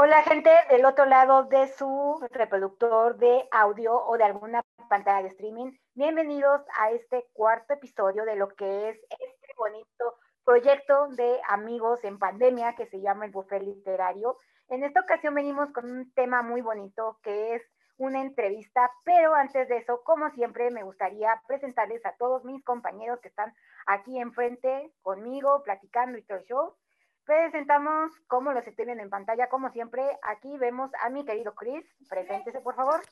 Hola gente del otro lado de su reproductor de audio o de alguna pantalla de streaming. Bienvenidos a este cuarto episodio de lo que es este bonito proyecto de amigos en pandemia que se llama el Buffet Literario. En esta ocasión venimos con un tema muy bonito que es una entrevista, pero antes de eso, como siempre, me gustaría presentarles a todos mis compañeros que están aquí enfrente conmigo, platicando y todo el show. Presentamos como los estoy viendo en pantalla, como siempre. Aquí vemos a mi querido Chris. Preséntese, por favor.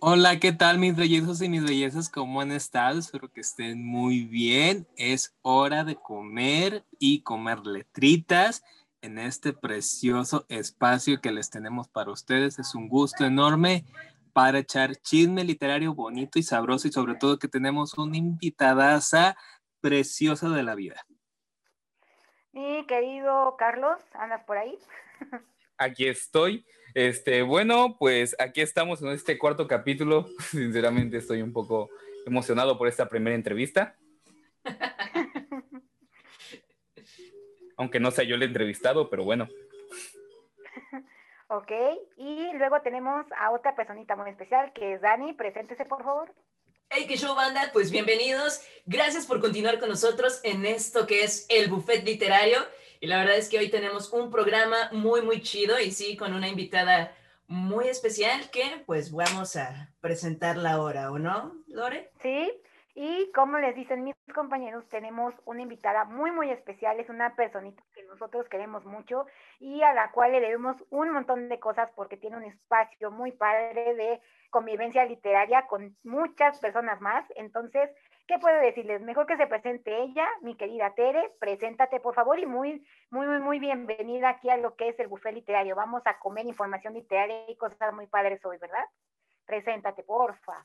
Hola, ¿qué tal mis bellezos y mis bellezas? ¿Cómo han estado? Espero que estén muy bien. Es hora de comer y comer letritas en este precioso espacio que les tenemos para ustedes. Es un gusto enorme para echar chisme literario bonito y sabroso y sobre todo que tenemos una invitadaza preciosa de la vida. Mi querido Carlos, ¿andas por ahí? Aquí estoy. Este, bueno, pues aquí estamos en este cuarto capítulo. Sinceramente estoy un poco emocionado por esta primera entrevista. Aunque no sea yo el entrevistado, pero bueno. Ok, y luego tenemos a otra personita muy especial que es Dani. Preséntese, por favor. Hey, que show banda, pues bienvenidos. Gracias por continuar con nosotros en esto que es el buffet literario. Y la verdad es que hoy tenemos un programa muy, muy chido y sí, con una invitada muy especial que pues vamos a presentarla ahora, ¿o no, Lore? Sí, y como les dicen mis compañeros, tenemos una invitada muy, muy especial. Es una personita que nosotros queremos mucho y a la cual le debemos un montón de cosas porque tiene un espacio muy padre de convivencia literaria con muchas personas más. Entonces, ¿qué puedo decirles? Mejor que se presente ella, mi querida Tere, preséntate por favor y muy, muy, muy, muy bienvenida aquí a lo que es el buffet literario. Vamos a comer información literaria y cosas muy padres hoy, ¿verdad? Preséntate, porfa.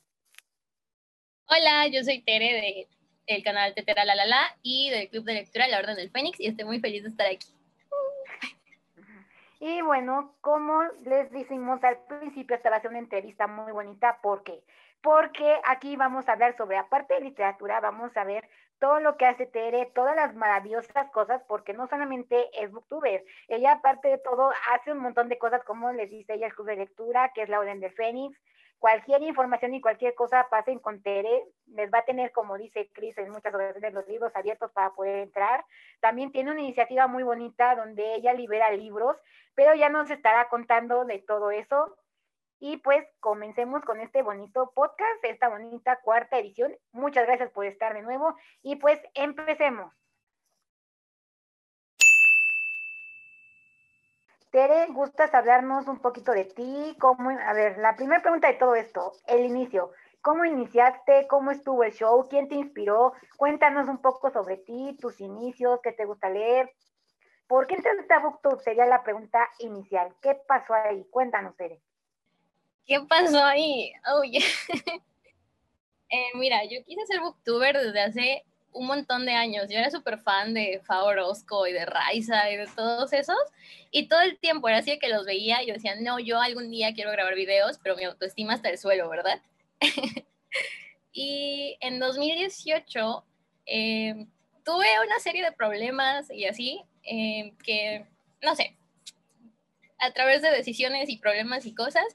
Hola, yo soy Tere del canal Tetera La La y del Club de Lectura La Orden del Fénix y estoy muy feliz de estar aquí. Y bueno, como les decimos al principio, esta va a ser una entrevista muy bonita. ¿Por qué? Porque aquí vamos a hablar sobre, aparte de literatura, vamos a ver todo lo que hace Tere, todas las maravillosas cosas, porque no solamente es booktuber, ella aparte de todo hace un montón de cosas, como les dice ella, el club de lectura, que es la Orden del Fénix, cualquier información y cualquier cosa pasen con Tere, les va a tener, como dice Cris, en muchas ocasiones los libros abiertos para poder entrar. También tiene una iniciativa muy bonita donde ella libera libros, pero ya nos estará contando de todo eso. Y pues comencemos con este bonito podcast, esta bonita cuarta edición. Muchas gracias por estar de nuevo y pues empecemos. Tere, ¿gustas hablarnos un poquito de ti? ¿Cómo, a ver, la primera pregunta de todo esto, el inicio. ¿Cómo iniciaste? ¿Cómo estuvo el show? ¿Quién te inspiró? Cuéntanos un poco sobre ti, tus inicios, qué te gusta leer. ¿Por qué entraste a BookTube? Sería la pregunta inicial. ¿Qué pasó ahí? Cuéntanos, Tere. ¿Qué pasó ahí? Oh, eh, mira, yo quise ser booktuber desde hace un montón de años. Yo era súper fan de Fa y de Raiza y de todos esos. Y todo el tiempo era así que los veía y yo decía, no, yo algún día quiero grabar videos, pero mi autoestima está el suelo, ¿verdad? y en 2018 eh, tuve una serie de problemas y así, eh, que, no sé, a través de decisiones y problemas y cosas,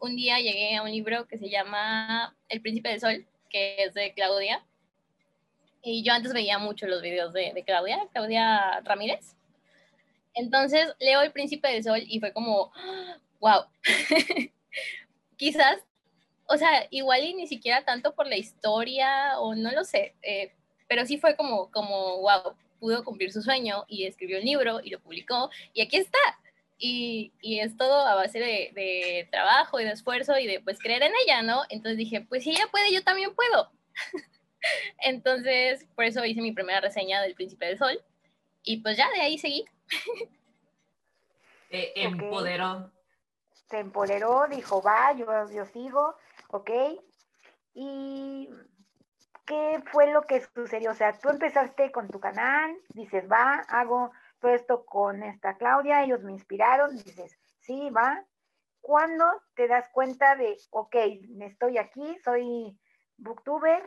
un día llegué a un libro que se llama El Príncipe del Sol, que es de Claudia y yo antes veía mucho los videos de, Claudia, Claudia Ramírez. Entonces leo El Príncipe del Sol y fue como, wow, quizás, o sea, igual y ni siquiera tanto por la historia o no lo sé, eh, pero sí fue como, como, wow, pudo cumplir su sueño y escribió un libro y lo publicó y aquí está. Y, y es todo a base de, de, trabajo y de esfuerzo y de pues creer en ella, ¿no? Entonces dije, pues si ella puede, yo también puedo. Entonces, por eso hice mi primera reseña del Príncipe del Sol. Y pues ya de ahí seguí. Te empoderó. Se empoderó, dijo, va, yo, yo sigo, ok. ¿Y qué fue lo que sucedió? O sea, tú empezaste con tu canal, dices, va, hago todo esto con esta Claudia, ellos me inspiraron, dices, sí, va. ¿Cuándo te das cuenta de, ok, estoy aquí, soy booktuber,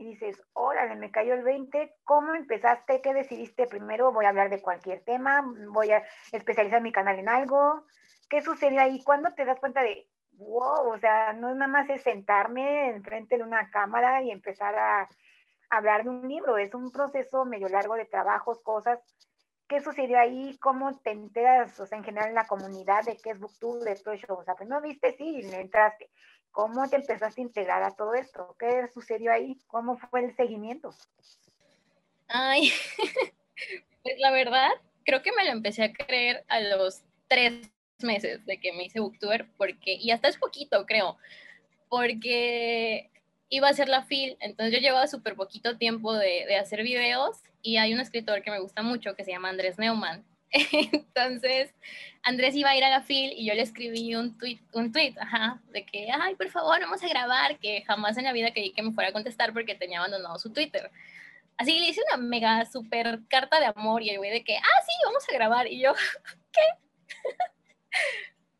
y dices, órale, me cayó el 20, ¿cómo empezaste? ¿Qué decidiste primero? Voy a hablar de cualquier tema, voy a especializar mi canal en algo. ¿Qué sucedió ahí? ¿Cuándo te das cuenta de, wow, o sea, no es nada más es sentarme enfrente de una cámara y empezar a hablar de un libro, es un proceso medio largo de trabajos, cosas. ¿Qué sucedió ahí? ¿Cómo te enteras, o sea, en general en la comunidad de qué es BookTube, de todo eso? O sea, pues no viste, sí, entraste. ¿Cómo te empezaste a integrar a todo esto? ¿Qué sucedió ahí? ¿Cómo fue el seguimiento? Ay, pues la verdad, creo que me lo empecé a creer a los tres meses de que me hice booktuber, porque, y hasta es poquito, creo, porque iba a hacer la FIL, entonces yo llevaba súper poquito tiempo de, de, hacer videos y hay un escritor que me gusta mucho que se llama Andrés Neumann. Entonces, Andrés iba a ir a la FIL y yo le escribí un tweet, un tweet, ajá, de que, ay, por favor, vamos a grabar, que jamás en la vida creí que me fuera a contestar porque tenía abandonado su Twitter. Así le hice una mega super carta de amor y el güey de que, ah, sí, vamos a grabar. Y yo, ¿qué?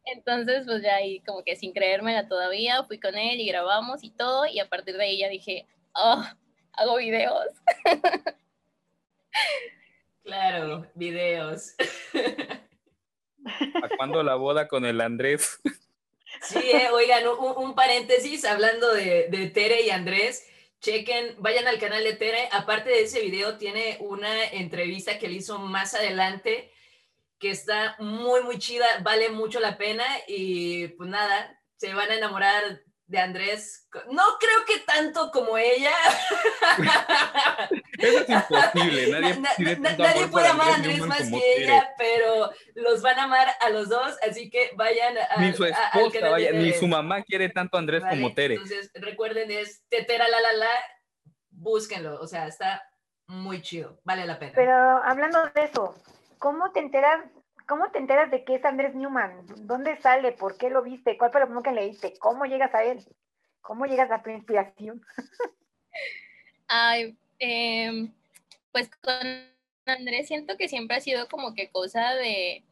Entonces, pues ya ahí como que sin creérmela todavía, fui con él y grabamos y todo, y a partir de ahí ya dije, oh, hago videos. Claro, videos. ¿A cuándo la boda con el Andrés? Sí, eh, oigan, un, un, paréntesis hablando de, de Tere y Andrés. Chequen, vayan al canal de Tere. Aparte de ese video, tiene una entrevista que le hizo más adelante que está muy, muy chida, vale mucho la pena y pues nada, se van a enamorar de Andrés. No creo que tanto como ella. Eso es imposible. Nadie, na, na, nadie puede amar a Andrés más que ella, pero los van a amar a los dos, así que vayan a. Ni su esposa, a, vaya, ni su mamá quiere tanto a Andrés vale, como Tere. Entonces, recuerden, es Tetera la la la, búsquenlo, o sea, está muy chido, vale la pena. Pero hablando de eso, ¿cómo te enteras, cómo te enteras de que es Andrés Newman? ¿Dónde sale? ¿Por qué lo viste? ¿Cuál fue lo primero que leíste? ¿Cómo llegas a él? ¿Cómo llegas a tu inspiración? Ay, eh, pues con Andrés siento que siempre ha sido como que cosa de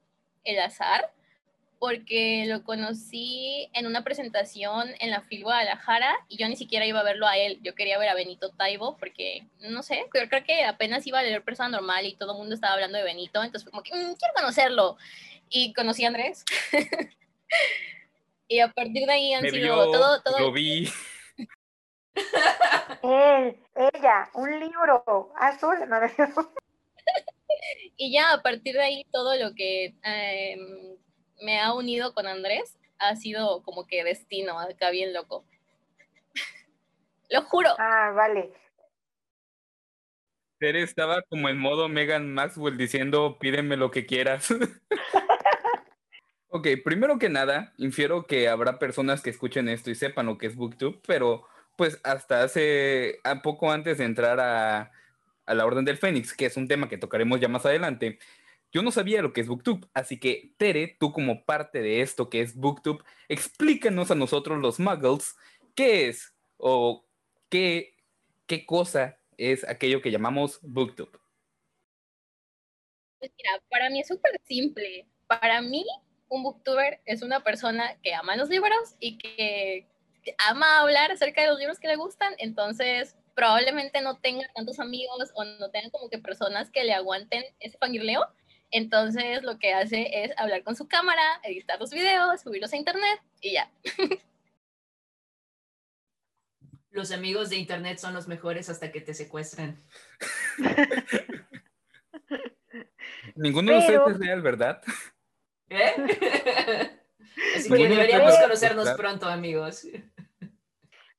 el azar, porque lo conocí en una presentación en la FIL Guadalajara y yo ni siquiera iba a verlo a él, yo quería ver a Benito Taibo porque, no sé, creo, creo que apenas iba a leer Persona Normal y todo el mundo estaba hablando de Benito, entonces fue como que, mmm, quiero conocerlo. Y conocí a Andrés. y a partir de ahí han Me sido vio, todo, todo... Lo vi. Él, ella, un libro azul, no, y ya a partir de ahí todo lo que... Eh, me ha unido con Andrés ha sido como que destino, acá bien loco. Lo juro. Ah, vale. Tere estaba como en modo Megan Maxwell diciendo, pídeme lo que quieras. ok, primero que nada, infiero que habrá personas que escuchen esto y sepan lo que es BookTube, pero pues hasta hace a poco antes de entrar a, a la Orden del Fénix, que es un tema que tocaremos ya más adelante, yo no sabía lo que es BookTube, así que Tere, tú como parte de esto que es BookTube, explícanos a nosotros los muggles qué es o qué, qué cosa es aquello que llamamos BookTube. Pues mira, para mí es súper simple. Para mí, un booktuber es una persona que ama los libros y que ama hablar acerca de los libros que le gustan, entonces probablemente no tenga tantos amigos o no tenga como que personas que le aguanten ese fangirleo, entonces lo que hace es hablar con su cámara, editar los videos, subirlos a internet y ya. Los amigos de internet son los mejores hasta que te secuestran. Ninguno de ustedes es real, ¿verdad? ¿Eh? Así que deberíamos conocernos pronto, amigos.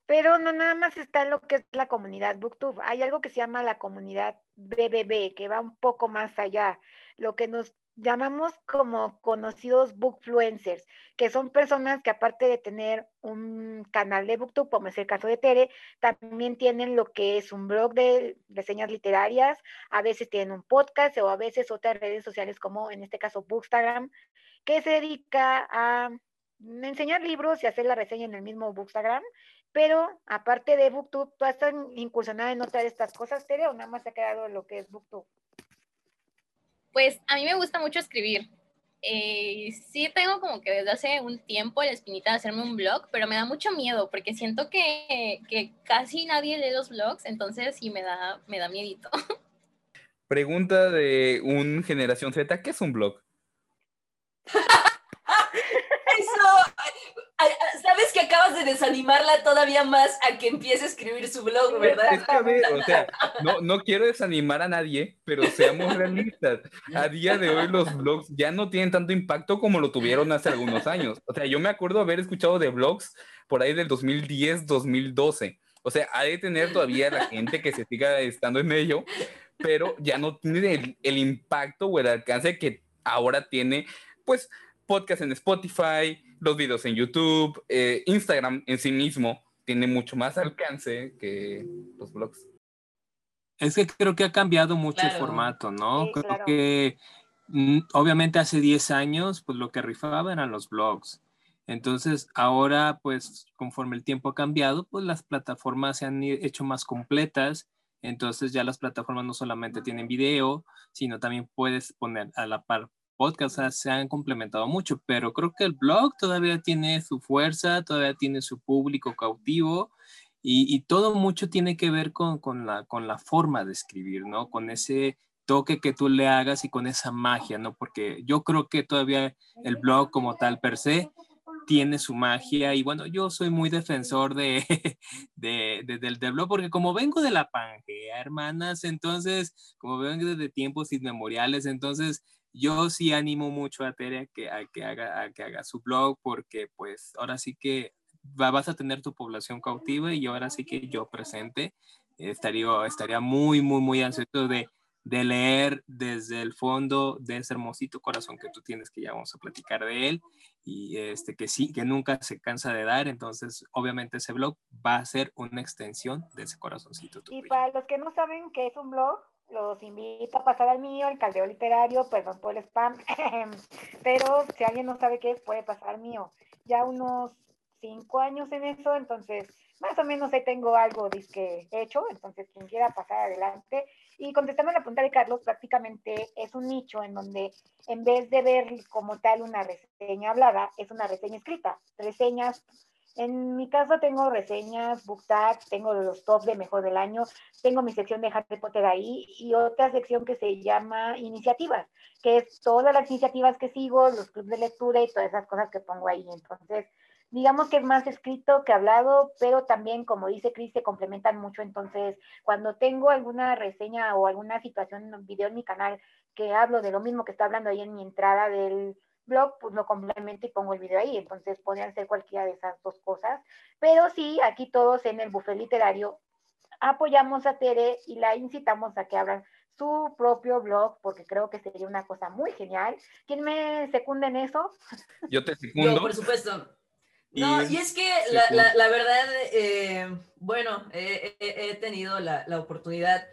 Pero no nada más está lo que es la comunidad BookTube. Hay algo que se llama la comunidad BBB, que va un poco más allá lo que nos llamamos como conocidos bookfluencers, que son personas que aparte de tener un canal de booktube, como es el caso de Tere, también tienen lo que es un blog de reseñas literarias, a veces tienen un podcast o a veces otras redes sociales como en este caso Bookstagram, que se dedica a enseñar libros y hacer la reseña en el mismo Bookstagram, pero aparte de booktube, ¿tú has incursionado en otras de estas cosas, Tere, o nada más te ha quedado lo que es booktube? Pues a mí me gusta mucho escribir. eh, sí tengo como que desde hace un tiempo la espinita de hacerme un blog, pero me da mucho miedo porque siento que, que casi nadie lee los blogs, entonces sí me da, me da miedito. Pregunta de un generación Z, ¿qué es un blog? sabes que acabas de desanimarla todavía más a que empiece a escribir su blog, ¿verdad? Es que a ver, o sea, no, no quiero desanimar a nadie, pero seamos realistas. A día de hoy los blogs ya no tienen tanto impacto como lo tuvieron hace algunos años. O sea, yo me acuerdo haber escuchado de blogs por ahí del 2010, 2012. O sea, hay de tener todavía la gente que se siga estando en ello, pero ya no tiene el, el impacto o el alcance que ahora tiene, pues, podcast en Spotify, los videos en YouTube, eh, Instagram en sí mismo tiene mucho más alcance que los blogs. Es que creo que ha cambiado mucho el formato, ¿no? creo que mm, obviamente hace 10 años, pues lo que rifaba eran los blogs. Entonces, ahora, pues conforme el tiempo ha cambiado, pues las plataformas se han hecho más completas. Entonces ya las plataformas no solamente tienen video, sino también puedes poner a la par podcasts se han complementado mucho, pero creo que el blog todavía tiene su fuerza, todavía tiene su público cautivo y, todo mucho tiene que ver con, con, la, con la forma de escribir, ¿no? Con ese toque que tú le hagas y con esa magia, ¿no? Porque yo creo que todavía el blog como tal per se tiene su magia y bueno, yo soy muy defensor de, de, del, del blog porque como vengo de la Pangea, hermanas, entonces, como vengo desde tiempos inmemoriales, entonces yo sí animo mucho a Tere a que, haga, su blog porque pues ahora sí que vas a tener tu población cautiva y ahora sí que yo presente estaría, estaría muy, muy, muy ansioso de, de leer desde el fondo de ese hermosito corazón que tú tienes, que ya vamos a platicar de él, y este, que sí, que nunca se cansa de dar, entonces obviamente ese blog va a ser una extensión de ese corazoncito. Y para los que no saben qué es un blog, los invito a pasar al mío, el caldeo literario, perdón por el spam, pero si alguien no sabe qué puede pasar mío. Ya unos cinco años en eso, entonces más o menos ahí tengo algo disque hecho, entonces quien quiera pasar adelante. Y contestando la pregunta de Carlos, prácticamente es un nicho en donde en vez de ver como tal una reseña hablada, es una reseña escrita, reseñas en mi caso tengo reseñas, book tags, tengo los top de mejor del año, tengo mi sección de Harry Potter ahí y otra sección que se llama iniciativas, que es todas las iniciativas que sigo, los clubes de lectura y todas esas cosas que pongo ahí. Entonces, digamos que es más escrito que hablado, pero también, como dice Cris, se complementan mucho. Entonces, cuando tengo alguna reseña o alguna situación, video en mi canal que hablo de lo mismo que está hablando ahí en mi entrada del blog, pues lo complemento y pongo el video ahí. Entonces podrían ser cualquiera de esas dos cosas. Pero sí, aquí todos en el buffet literario apoyamos a Tere y la incitamos a que abran su propio blog, porque creo que sería una cosa muy genial. ¿Quién me secunda en eso? Yo te secundo. Yo, por supuesto. No, y, es que la, la, verdad, eh, bueno, he tenido la, la oportunidad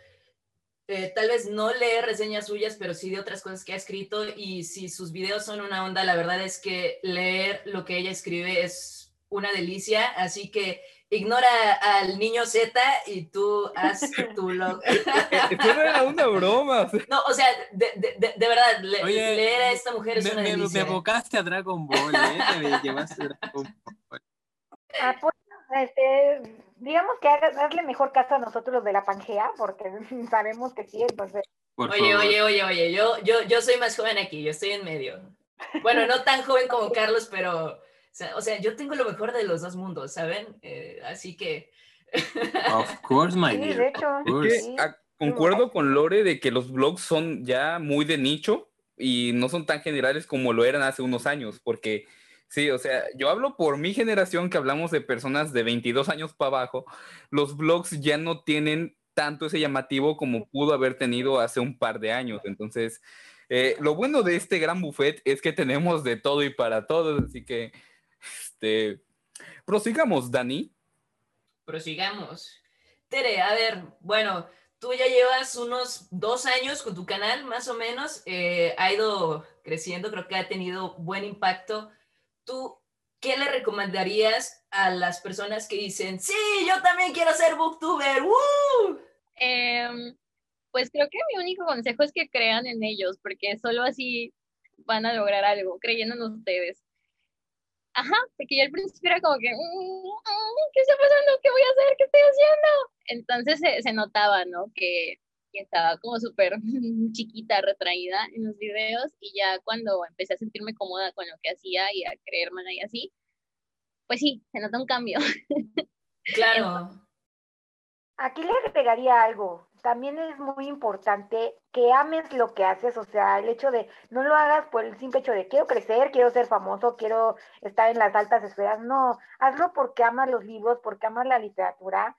eh, tal vez no lee reseñas suyas, pero sí de otras cosas que ha escrito y si sus videos son una onda, la verdad es que leer lo que ella escribe es una delicia, así que ignora al niño Z y tú haz tu blog. Esto no era una broma. No, o sea, de, de, de verdad, leer a esta mujer es una delicia. Me evocaste a Dragon Ball, ¿eh? Me llevaste a Dragon Ball. Ah, pues, este, digamos que darle mejor caso a nosotros los de la Pangea, porque sabemos que sí, entonces. oye, oye, oye, oye, yo, yo, yo soy más joven aquí, yo estoy en medio. Bueno, no tan joven como Carlos, pero, o sea, yo tengo lo mejor de los dos mundos, ¿saben? Eh, así que... Of course, my dear. Ah, concuerdo con Lore de que los blogs son ya muy de nicho y no son tan generales como lo eran hace unos años, porque Sí, o sea, yo hablo por mi generación que hablamos de personas de 22 años para abajo. Los blogs ya no tienen tanto ese llamativo como pudo haber tenido hace un par de años. Entonces, eh, lo bueno de este gran buffet es que tenemos de todo y para todos. Así que, este, prosigamos, Dani. Prosigamos. Tere, a ver, bueno, tú ya llevas unos dos años con tu canal, más o menos. Eh, ha ido creciendo, creo que ha tenido buen impacto ¿tú qué le recomendarías a las personas que dicen, sí, yo también quiero ser booktuber? Em, pues creo que mi único consejo es que crean en ellos, porque solo así van a lograr algo, creyendo en ustedes. Ajá, porque yo al principio era como que, mm, mm, ¿qué está pasando? ¿Qué voy a hacer? ¿Qué estoy haciendo? Entonces se, se notaba, ¿no? Que, que estaba como súper chiquita, retraída en los videos y ya cuando empecé a sentirme cómoda con lo que hacía y a creerme y así, pues sí, se nota un cambio. Claro. Aquí le agregaría algo. También es muy importante que ames lo que haces, o sea, el hecho de no lo hagas por el simple hecho de quiero crecer, quiero ser famoso, quiero estar en las altas esferas. No, hazlo porque amas los libros, porque amas la literatura.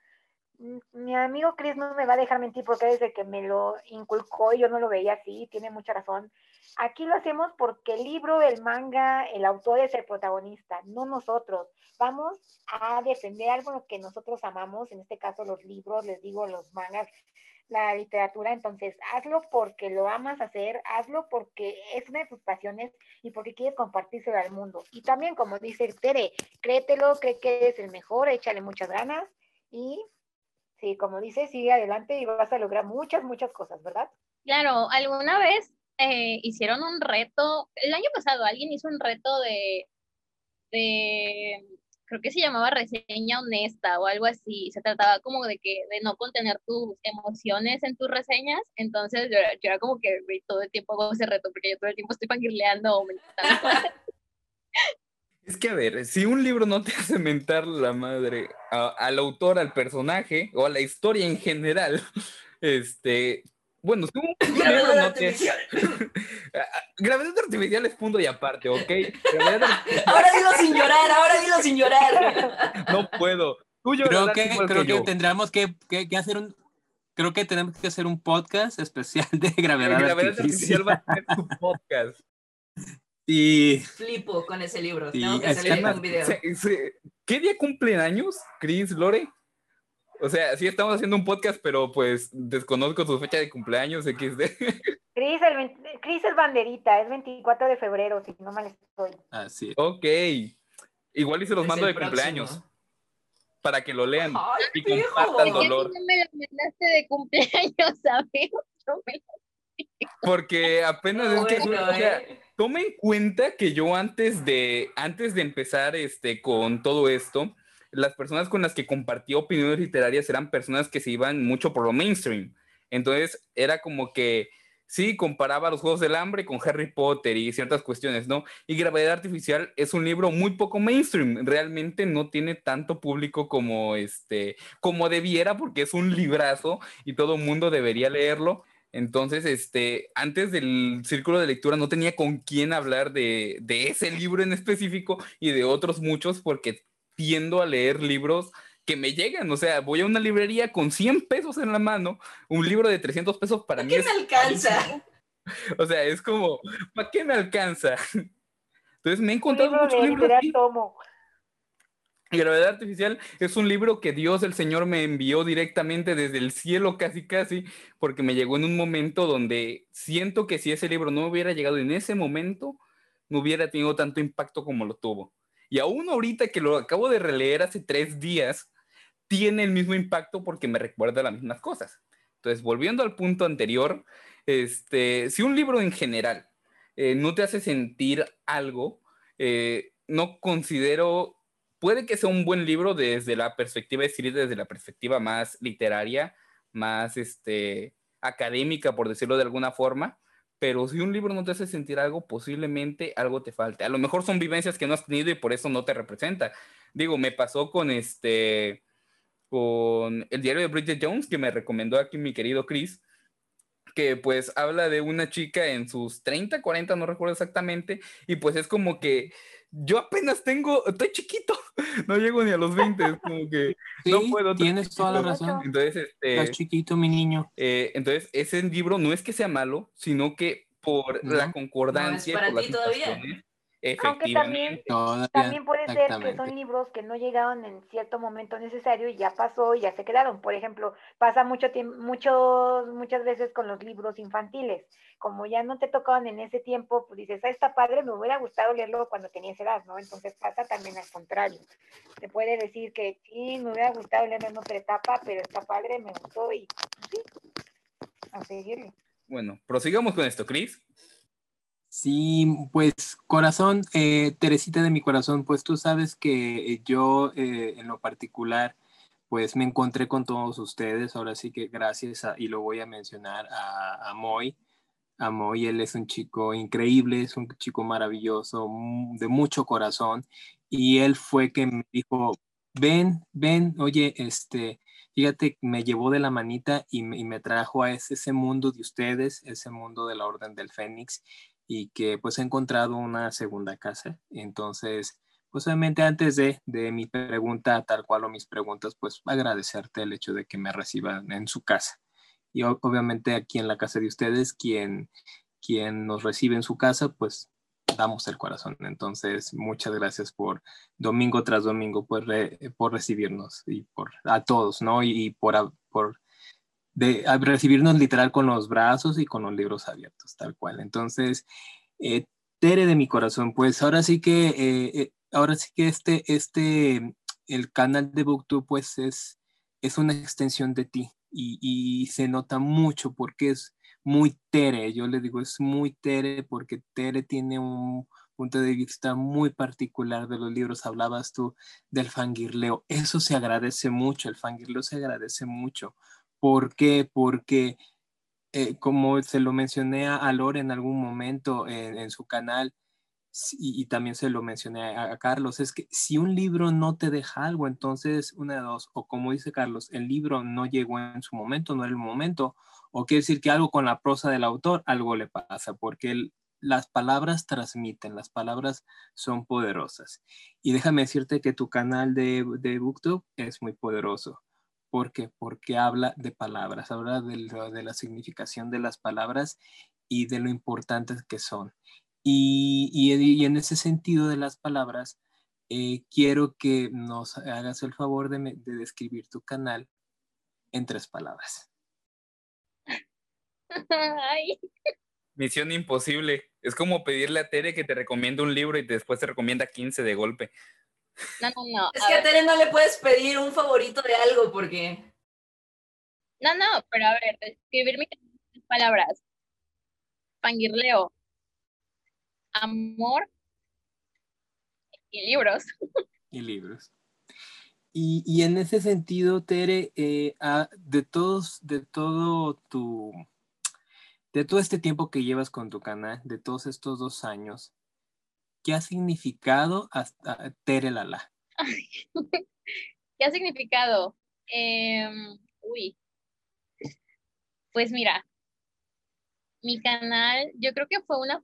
Mi amigo Chris no me va a dejar mentir porque desde que me lo inculcó y yo no lo veía así, tiene mucha razón. Aquí lo hacemos porque el libro, el manga, el autor es el protagonista, no nosotros. Vamos a defender algo que nosotros amamos, en este caso los libros, les digo, los mangas, la literatura. Entonces, hazlo porque lo amas hacer, hazlo porque es una de tus pasiones y porque quieres compartírselo al mundo. Y también, como dice Tere, créetelo, cree que eres el mejor, échale muchas ganas y, sí, como dice, sigue adelante y vas a lograr muchas, muchas cosas, ¿verdad? Claro, alguna vez eh, hicieron un reto, el año pasado alguien hizo un reto de, de, creo que se llamaba reseña honesta o algo así, se trataba como de que, de no contener tus emociones en tus reseñas, entonces yo, era como que todo el tiempo hago ese reto, porque yo todo el tiempo estoy fangirleando o Es que a ver, si un libro no te hace mentar la madre al autor, al personaje o a la historia en general, este, bueno, tú Gravedad artificial. Gravedad artificial es punto y aparte, ¿ok? Ahora dilo sin llorar, ahora dilo sin llorar. No puedo. creo que, creo que, tendríamos que, que, hacer un, creo que tenemos que hacer un podcast especial de gravedad, gravedad artificial. va a ser tu podcast. Y... Flipo con ese libro. Tengo que hacer un video. ¿Qué día cumplen años, Chris, Lore? O sea, sí estamos haciendo un podcast, pero pues desconozco su fecha de cumpleaños, XD. Cris, el Cris es banderita, es 24 de febrero, si no mal estoy. Así es. Ok. Igual y se los mando de cumpleaños. Para que lo lean y compartan dolor. no me lo mandaste de cumpleaños, ¿sabes? Porque apenas es que, o sea, tome en cuenta que yo antes de, antes de empezar este, con todo esto, las personas con las que compartía opiniones literarias eran personas que se iban mucho por lo mainstream. Entonces era como que sí, comparaba los Juegos del Hambre con Harry Potter y ciertas cuestiones, ¿no? Y Gravedad Artificial es un libro muy poco mainstream, realmente no tiene tanto público como este, como debiera, porque es un librazo y todo el mundo debería leerlo. Entonces, este, antes del círculo de lectura no tenía con quién hablar de, de ese libro en específico y de otros muchos, porque tiendo a leer libros que me llegan, o sea, voy a una librería con 100 pesos en la mano, un libro de 300 pesos para mí. ¿Qué me alcanza? O sea, es como, ¿para qué me alcanza? Entonces me he encontrado muchos libros. Gravedad Artificial es un libro que Dios el Señor me envió directamente desde el cielo casi casi, porque me llegó en un momento donde siento que si ese libro no hubiera llegado en ese momento, no hubiera tenido tanto impacto como lo tuvo. Y aún ahorita que lo acabo de releer hace tres días, tiene el mismo impacto porque me recuerda las mismas cosas. Entonces, volviendo al punto anterior, este, si un libro en general eh, no te hace sentir algo, eh, no considero, puede que sea un buen libro desde la perspectiva escrita, desde la perspectiva más literaria, más este, académica, por decirlo de alguna forma, pero si un libro no te hace sentir algo, posiblemente algo te falte. A lo mejor son vivencias que no has tenido y por eso no te representa. Digo, me pasó con este, con el diario de Bridget Jones, que me recomendó aquí mi querido Chris, que pues habla de una chica en sus 30, 40, no recuerdo exactamente, y pues es como que yo apenas tengo, estoy chiquito, no llego ni a los 20, como que no puedo. Tienes toda la razón. Entonces, este, Estás chiquito, mi niño. Eh, entonces, ese libro no es que sea malo, sino que por la concordancia. No es para ti todavía. Aunque también, también puede ser que son libros que no llegaron en cierto momento necesario y ya pasó y ya se quedaron. Por ejemplo, pasa mucho tiempo, muchos, muchas veces con los libros infantiles. Como ya no te tocaban en ese tiempo, pues dices, ah, está padre, me hubiera gustado leerlo cuando tenía esa edad, ¿no? Entonces pasa también al contrario. Te puede decir que sí, me hubiera gustado leerlo en otra etapa, pero está padre, me gustó y sí, a seguirle. Bueno, prosigamos con esto, Chris. Sí, pues corazón, eh, Teresita de mi corazón, pues tú sabes que yo eh, en lo particular, pues me encontré con todos ustedes, ahora sí que gracias y lo voy a mencionar a, a Moy, a Moy, él es un chico increíble, es un chico maravilloso, de mucho corazón, y él fue que me dijo, ven, ven, oye, este, fíjate, me llevó de la manita y me, trajo a ese, ese, mundo de ustedes, ese mundo de la Orden del Fénix, y que pues he encontrado una segunda casa. Entonces, pues obviamente antes de, de mi pregunta, tal cual o mis preguntas, pues agradecerte el hecho de que me reciban en su casa. Y obviamente aquí en la casa de ustedes, quien, quien nos recibe en su casa, pues damos el corazón. Entonces, muchas gracias por domingo tras domingo por, por recibirnos y por a todos, ¿no? Y, por, por de, recibirnos literal con los brazos y con los libros abiertos, tal cual. Entonces, eh, Tere de mi corazón, pues ahora sí que, eh, eh, ahora sí que este, este, el canal de BookTube, pues es, es una extensión de ti y, y se nota mucho porque es muy Tere, yo le digo, es muy Tere porque Tere tiene un punto de vista muy particular de los libros. Hablabas tú del fangirleo. Eso se agradece mucho, el fangirleo se agradece mucho. ¿Por qué? Porque, eh, como se lo mencioné a Lore en algún momento en, su canal, y, también se lo mencioné a, Carlos, es que si un libro no te deja algo, entonces una de dos, o como dice Carlos, el libro no llegó en su momento, no era el momento, o quiere decir que algo con la prosa del autor, algo le pasa, porque las palabras transmiten, las palabras son poderosas. Y déjame decirte que tu canal de, de BookTube es muy poderoso. ¿Por qué? Porque habla de palabras, habla de, la significación de las palabras y de lo importantes que son. Y, en ese sentido de las palabras, eh, quiero que nos hagas el favor de describir tu canal en tres palabras. Misión imposible. Es como pedirle a Tere que te recomiende un libro y después te recomienda 15 de golpe. No, no, no. Es que a Tere no le puedes pedir un favorito de algo porque. No, no, pero a ver, escribir mis palabras. Fangirleo. Amor. Y libros. Y libros. Y, en ese sentido, Tere, eh, ah, de todos, de todo tu, de todo este tiempo que llevas con tu canal, de todos estos dos años, ¿qué ha significado hasta Tere Lala? ¿Qué ha significado? Em, uy, pues mira, mi canal, yo creo que fue una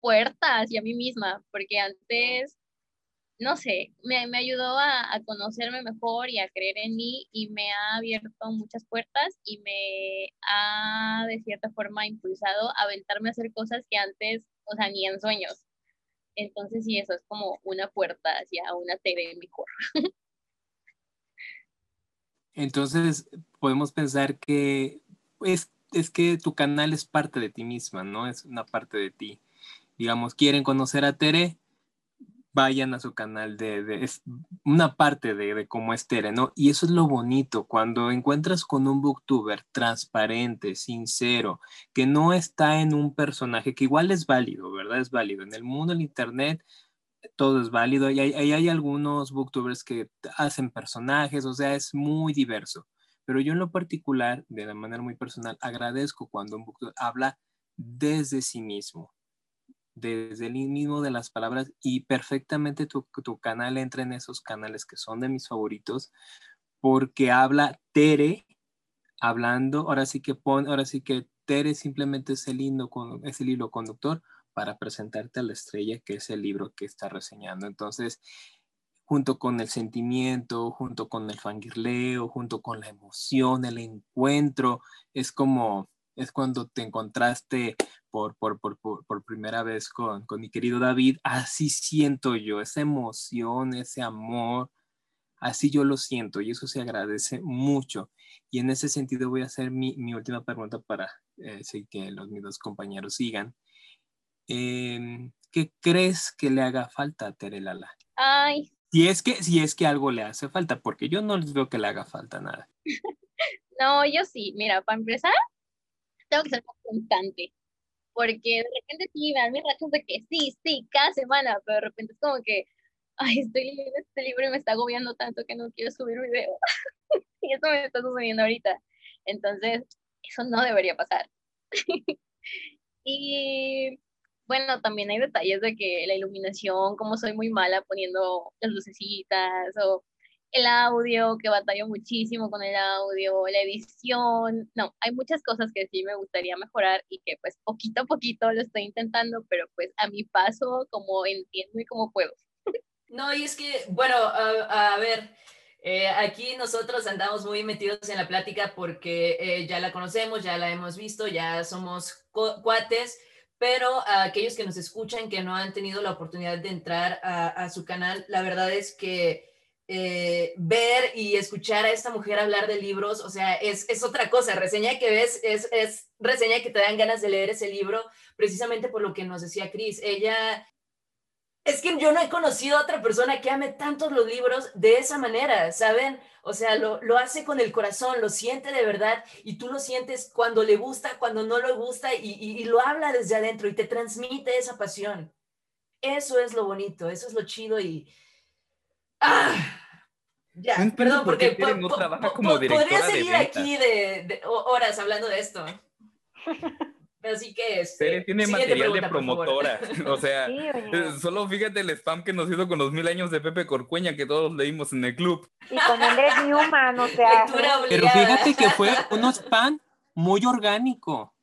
puerta hacia mí misma, porque antes no sé, me, ayudó a, conocerme mejor y a creer en mí y me ha abierto muchas puertas y me ha de cierta forma impulsado a aventarme a hacer cosas que antes, o sea, ni en sueños. Entonces, sí, eso es como una puerta hacia una TV mejor. Entonces, podemos pensar que es, es que tu canal es parte de ti misma, ¿no? Es una parte de ti. Digamos, quieren conocer a Tere, vayan a su canal de, una parte de, cómo es ¿no? Y eso es lo bonito, cuando encuentras con un booktuber transparente, sincero, que no está en un personaje que igual es válido, ¿verdad? Es válido. En el mundo del Internet todo es válido y hay, hay, algunos booktubers que hacen personajes, o sea, es muy diverso. Pero yo en lo particular, de la manera muy personal, agradezco cuando un booktuber habla desde sí mismo desde el mismo de las palabras y perfectamente tu, tu, canal entra en esos canales que son de mis favoritos porque habla Tere hablando, ahora sí que pon, ahora sí que Tere simplemente es el, hilo, es hilo conductor para presentarte a la estrella que es el libro que está reseñando. Entonces, junto con el sentimiento, junto con el fangirleo, junto con la emoción, el encuentro, es como es cuando te encontraste por, por, por, por primera vez con, con, mi querido David. Así siento yo, esa emoción, ese amor, así yo lo siento y eso se agradece mucho. Y en ese sentido voy a hacer mi, mi última pregunta para eh, que los mis dos compañeros sigan. Em, ¿Qué crees que le haga falta a Terelala? Ay. Si es, que, si es que algo le hace falta, porque yo no les veo que le haga falta nada. no, yo sí. Mira, para empezar, tengo que ser constante. porque de repente sí, me dan mis rachas de que sí, sí, cada semana, pero de repente es como que, ay, estoy leyendo este libro y me está agobiando tanto que no quiero subir video. y eso me está sucediendo ahorita. Entonces, eso no debería pasar. y bueno, también hay detalles de que la iluminación, como soy muy mala poniendo las lucecitas o el audio, que batallo muchísimo con el audio, la edición, no, hay muchas cosas que sí me gustaría mejorar y que pues poquito a poquito lo estoy intentando, pero pues a mi paso, como entiendo y como puedo. No, y es que, bueno, a, ver, eh, aquí nosotros andamos muy metidos en la plática porque eh, ya la conocemos, ya la hemos visto, ya somos cuates, pero a aquellos que nos escuchan que no han tenido la oportunidad de entrar a, a su canal, la verdad es que eh, ver y escuchar a esta mujer hablar de libros, o sea, es, es otra cosa. Reseña que ves es, es, reseña que te dan ganas de leer ese libro, precisamente por lo que nos decía Cris. Ella, es que yo no he conocido a otra persona que ame tantos los libros de esa manera, ¿saben? O sea, lo, lo hace con el corazón, lo siente de verdad y tú lo sientes cuando le gusta, cuando no le gusta y, y, lo habla desde adentro y te transmite esa pasión. Eso es lo bonito, eso es lo chido y... ¡Ah! Ya, perdón, porque no trabaja como podría seguir aquí de, horas hablando de esto. Así que este, tiene material de promotora. o sea, eh, solo fíjate el spam que nos hizo con los mil años de Pepe Corcueña que todos leímos en el club. Y con Andrés Newman, o sea. Pero fíjate que fue un spam muy orgánico.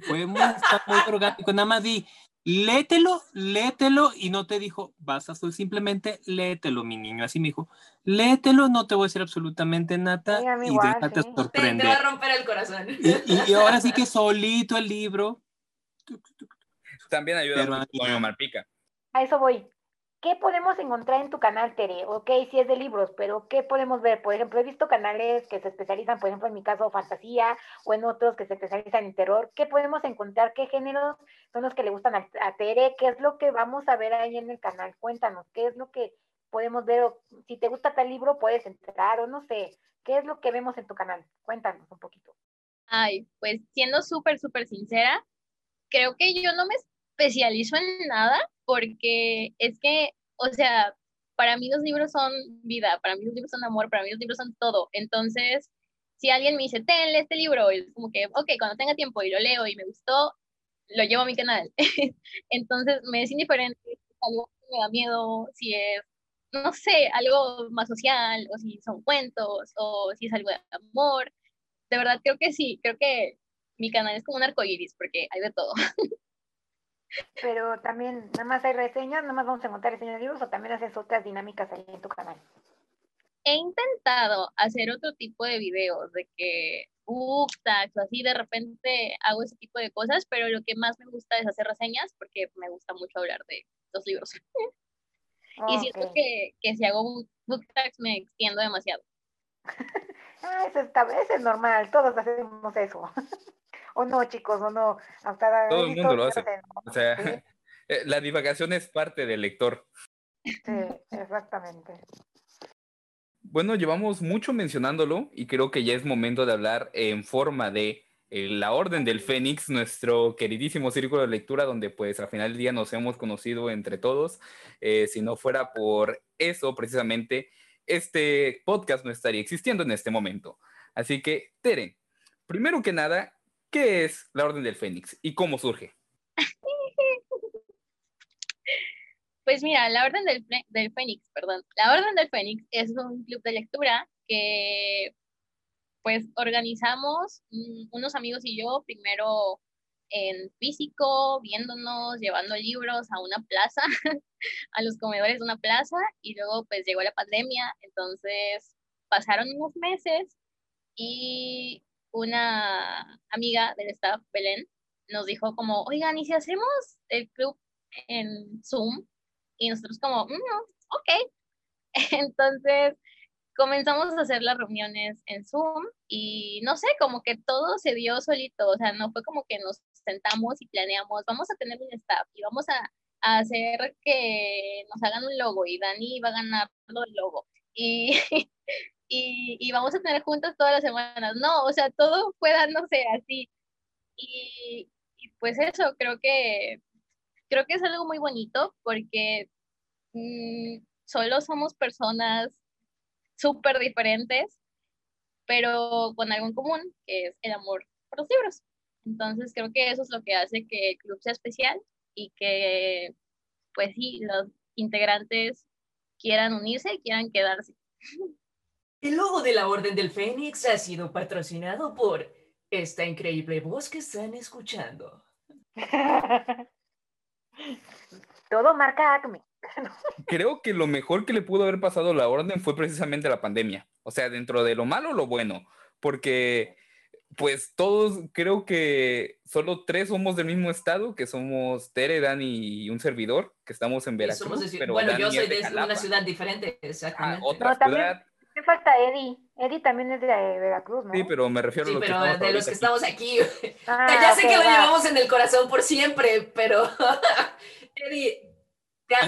Fue muy, muy orgánico. Nada más di, léetelo, léetelo, y no te dijo, vas a simplemente léetelo, mi niño. Así me dijo, léetelo, no te voy a decir absolutamente nada y déjate sorprender. Te, va a romper el corazón. Y, ahora sí que solito el libro. También ayuda a Marpica. A eso voy. ¿Qué podemos encontrar en tu canal, Tere? Ok, si es de libros, pero ¿qué podemos ver? Por ejemplo, he visto canales que se especializan, por ejemplo, en mi caso, fantasía, o en otros que se especializan en terror. ¿Qué podemos encontrar? ¿Qué géneros son los que le gustan a, Tere? ¿Qué es lo que vamos a ver ahí en el canal? Cuéntanos, ¿qué es lo que podemos ver? si te gusta tal libro, puedes entrar, o no sé, ¿qué es lo que vemos en tu canal? Cuéntanos un poquito. Ay, pues siendo súper, súper sincera, creo que yo no me especializo en nada porque es que, o sea, para mí los libros son vida, para mí los libros son amor, para mí los libros son todo. Entonces, si alguien me dice, tenle este libro, es como que, ok, cuando tenga tiempo y lo leo y me gustó, lo llevo a mi canal. Entonces, me es indiferente si algo que me da miedo, si es, no sé, algo más social, o si son cuentos, o si es algo de amor. De verdad, creo que sí, creo que mi canal es como un arco iris, porque hay de todo. Pero también, nada más hay reseñas, nada más vamos a encontrar reseñas de libros o también haces otras dinámicas ahí en tu canal. He intentado hacer otro tipo de videos, de que book tags o así, de repente hago ese tipo de cosas, pero lo que más me gusta es hacer reseñas porque me gusta mucho hablar de los libros. y siento que, que si hago book, tags me extiendo demasiado. ah, eso, está, eso es normal, todos hacemos eso. o no, chicos, o no. Hasta Todo el mundo lo hace. O sea, eh, la divagación es parte del lector. Sí, exactamente. Bueno, llevamos mucho mencionándolo y creo que ya es momento de hablar en forma de eh, la Orden del Fénix, nuestro queridísimo círculo de lectura, donde pues al final del día nos hemos conocido entre todos. Eh, si no fuera por eso, precisamente, este podcast no estaría existiendo en este momento. Así que, Tere, primero que nada, ¿Qué es la Orden del Fénix y cómo surge? Pues mira, la Orden del, del, Fénix, perdón, la Orden del Fénix es un club de lectura que pues organizamos mm, unos amigos y yo primero en físico, viéndonos, llevando libros a una plaza, a los comedores de una plaza y luego pues llegó la pandemia, entonces pasaron unos meses y una amiga del staff, Belén, nos dijo como, oigan, ¿y si hacemos el club en Zoom? Y nosotros como, mm, ok. Entonces comenzamos a hacer las reuniones en Zoom y no sé, como que todo se dio solito, o sea, no fue como que nos sentamos y planeamos, vamos a tener un staff y vamos a, a hacer que nos hagan un logo y Dani va a ganar del logo. Y, y, vamos a tener juntas todas las semanas. No, o sea, todo fue dándose así. Y, pues eso, creo que, creo que es algo muy bonito porque mm, solo somos personas súper diferentes, pero con algo en común, que es el amor por los libros. Entonces creo que eso es lo que hace que el club sea especial y que, pues sí, los integrantes quieran unirse y quieran quedarse. El logo de la Orden del Fénix ha sido patrocinado por esta increíble voz que están escuchando. Todo marca Acme. Creo que lo mejor que le pudo haber pasado a la orden fue precisamente la pandemia. O sea, dentro de lo malo, lo bueno. Porque, pues todos, creo que solo tres somos del mismo estado, que somos Tere, Dani y un servidor, que estamos en Veracruz. pero bueno, yo soy de, una ciudad diferente, exactamente. Ah, otra ciudad. Me falta Eddie. Eddie también es de Veracruz, ¿no? Sí, pero me refiero a los pero que de los que estamos aquí. Ah, ya sé que lo llevamos en el corazón por siempre, pero Eddie,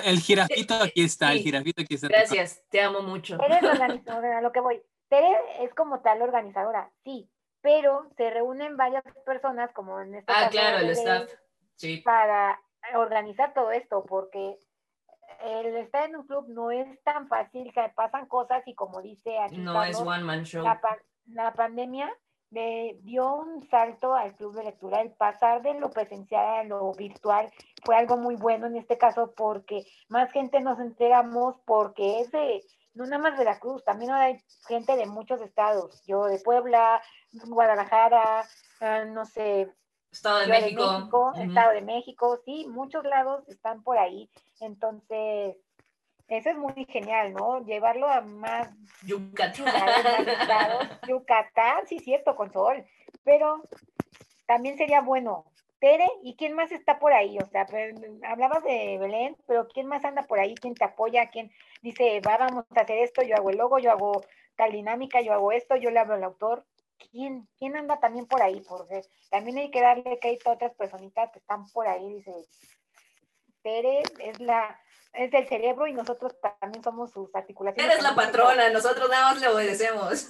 el jirafito aquí está, el jirafito aquí está. Gracias, te amo mucho. Eres organizadora, a lo que voy. Tere es como tal organizadora, sí, pero se reúnen varias personas, como en este Ah, claro, el staff, sí. Para organizar todo esto, porque el estar en un club no es tan fácil, que pasan cosas y como dice aquí No es one man show. la pandemia le dio un salto al club de lectura. El pasar de lo presencial a lo virtual fue algo muy bueno en este caso porque más gente nos enteramos porque es de, no nada más de la Cruz, también hay gente de muchos estados. Yo de Puebla, Guadalajara, ah, no sé. Estado de México. Estado de México, sí, muchos lados están por ahí. Entonces, eso es muy genial, ¿no? Llevarlo a más Yucatán. Yucatán, sí, cierto, con sol. Pero también sería bueno. Tere, ¿y quién más está por ahí? O sea, pues, hablabas de Belén, pero ¿quién más anda por ahí? ¿Quién te apoya? ¿Quién dice, va, vamos a hacer esto? Yo hago el logo, yo hago tal dinámica, yo hago esto, yo le hablo al autor. ¿Quién, ¿Quién anda también por ahí? Porque también hay que darle crédito a otras personitas que están por ahí. Dice, Tere es la es del cerebro y nosotros también somos sus articulaciones. Eres la patrona, nosotros nada más le obedecemos.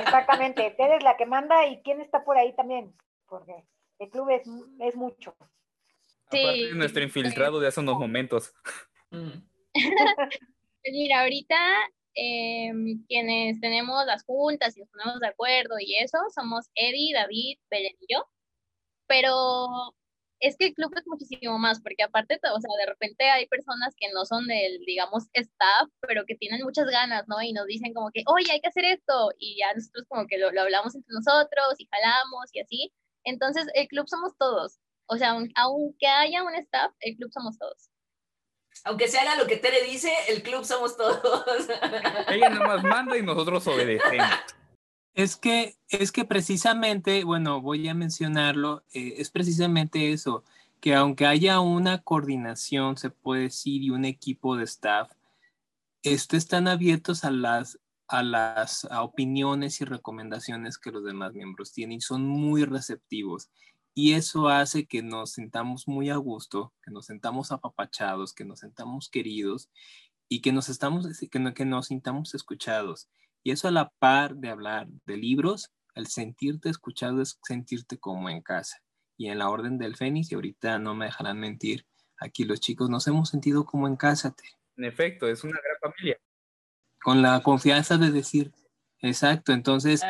Exactamente, eres la que manda y quién está por ahí también, porque el club es, es mucho. Sí. nuestro infiltrado de hace unos momentos. Mm. Mira, ahorita em, quienes tenemos las juntas y nos ponemos de acuerdo y eso, somos Eddie, David, Belén y yo, pero es que el club es muchísimo más, porque aparte, o sea, de repente hay personas que no son del, digamos, staff, pero que tienen muchas ganas, ¿no? Y nos dicen como que, oye, hay que hacer esto, y ya nosotros como que lo, hablamos entre nosotros y jalamos y así. Entonces, el club somos todos. O sea, aunque haya un staff, el club somos todos. Aunque se haga lo que Tere dice, el club somos todos. Ella nada más manda y nosotros obedecemos. Es que, es que precisamente, bueno, voy a mencionarlo, eh, es precisamente eso, que aunque haya una coordinación, se puede decir, y un equipo de staff, esto están abiertos a las, a las opiniones y recomendaciones que los demás miembros tienen y son muy receptivos. Y eso hace que nos sentamos muy a gusto, que nos sentamos apapachados, que nos sentamos queridos y que nos, estamos, que, que nos sintamos escuchados. Y eso a la par de hablar de libros, el sentirte escuchado es sentirte como en casa. Y en la Orden del Fénix, y ahorita no me dejarán mentir, aquí los chicos nos hemos sentido como en casa. En efecto, es una gran familia. Con la confianza de decir, exacto, entonces,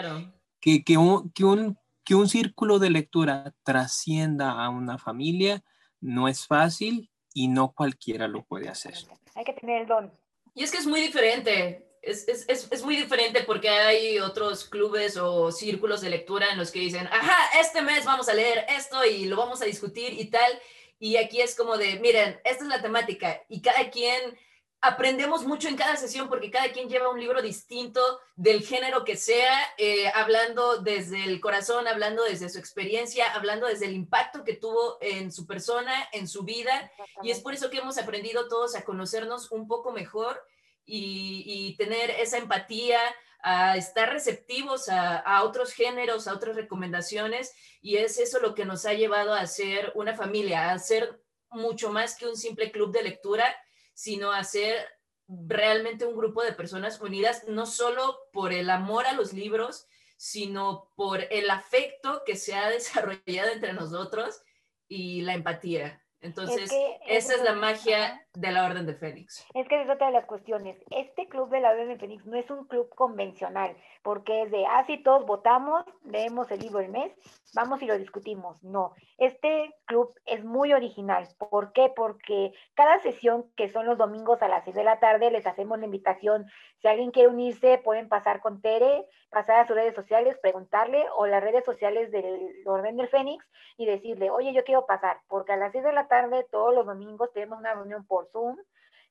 que, que, un, que, un, que un círculo de lectura trascienda a una familia no es fácil y no cualquiera lo puede hacer. Hay que tener el don. Y es que es muy diferente es, es, es, muy diferente porque hay otros clubes o círculos de lectura en los que dicen, ajá, este mes vamos a leer esto y lo vamos a discutir y tal. Y aquí es como de, miren, esta es la temática y cada quien aprendemos mucho en cada sesión porque cada quien lleva un libro distinto del género que sea, eh, hablando desde el corazón, hablando desde su experiencia, hablando desde el impacto que tuvo en su persona, en su vida. Y es por eso que hemos aprendido todos a conocernos un poco mejor y, tener esa empatía, a estar receptivos a, otros géneros, a otras recomendaciones, y es eso lo que nos ha llevado a ser una familia, a ser mucho más que un simple club de lectura, sino a ser realmente un grupo de personas unidas, no solo por el amor a los libros, sino por el afecto que se ha desarrollado entre nosotros y la empatía. Entonces, esa es la magia de la Orden de Fénix. Es que es otra de las cuestiones. Este club de la Orden de Fénix no es un club convencional, porque es de, ah, todos votamos, leemos el libro el mes, vamos y lo discutimos. No, este club es muy original. ¿Por qué? Porque cada sesión, que son los domingos a las 6 de la tarde, les hacemos la invitación. Si alguien quiere unirse, pueden pasar con Tere, pasar a sus redes sociales, preguntarle, o las redes sociales del Orden del Fénix, y decirle, oye, yo quiero pasar, porque a las 6 de la tarde, todos los domingos, tenemos una reunión por Zoom,